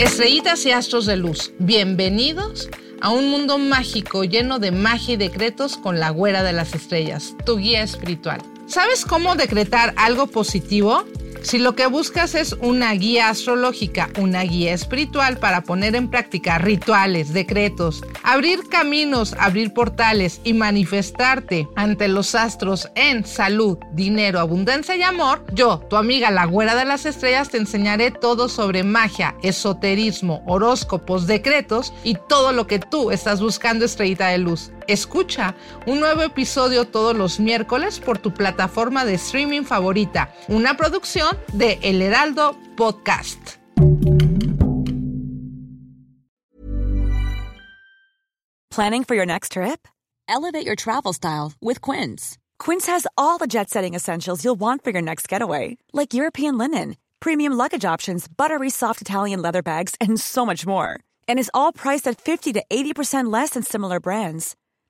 Estrellitas y astros de luz, bienvenidos a un mundo mágico lleno de magia y decretos con la güera de las estrellas, tu guía espiritual. ¿Sabes cómo decretar algo positivo? Si lo que buscas es una guía astrológica, una guía espiritual para poner en práctica rituales, decretos, abrir caminos, abrir portales y manifestarte ante los astros en salud, dinero, abundancia y amor, yo, tu amiga la güera de las estrellas, te enseñaré todo sobre magia, esoterismo, horóscopos, decretos y todo lo que tú estás buscando estrellita de luz. Escucha un nuevo episodio todos los miércoles por tu plataforma de streaming favorita, una producción de El Heraldo Podcast. Planning for your next trip? Elevate your travel style with Quince. Quince has all the jet setting essentials you'll want for your next getaway, like European linen, premium luggage options, buttery soft Italian leather bags, and so much more. And is all priced at 50 to 80% less than similar brands.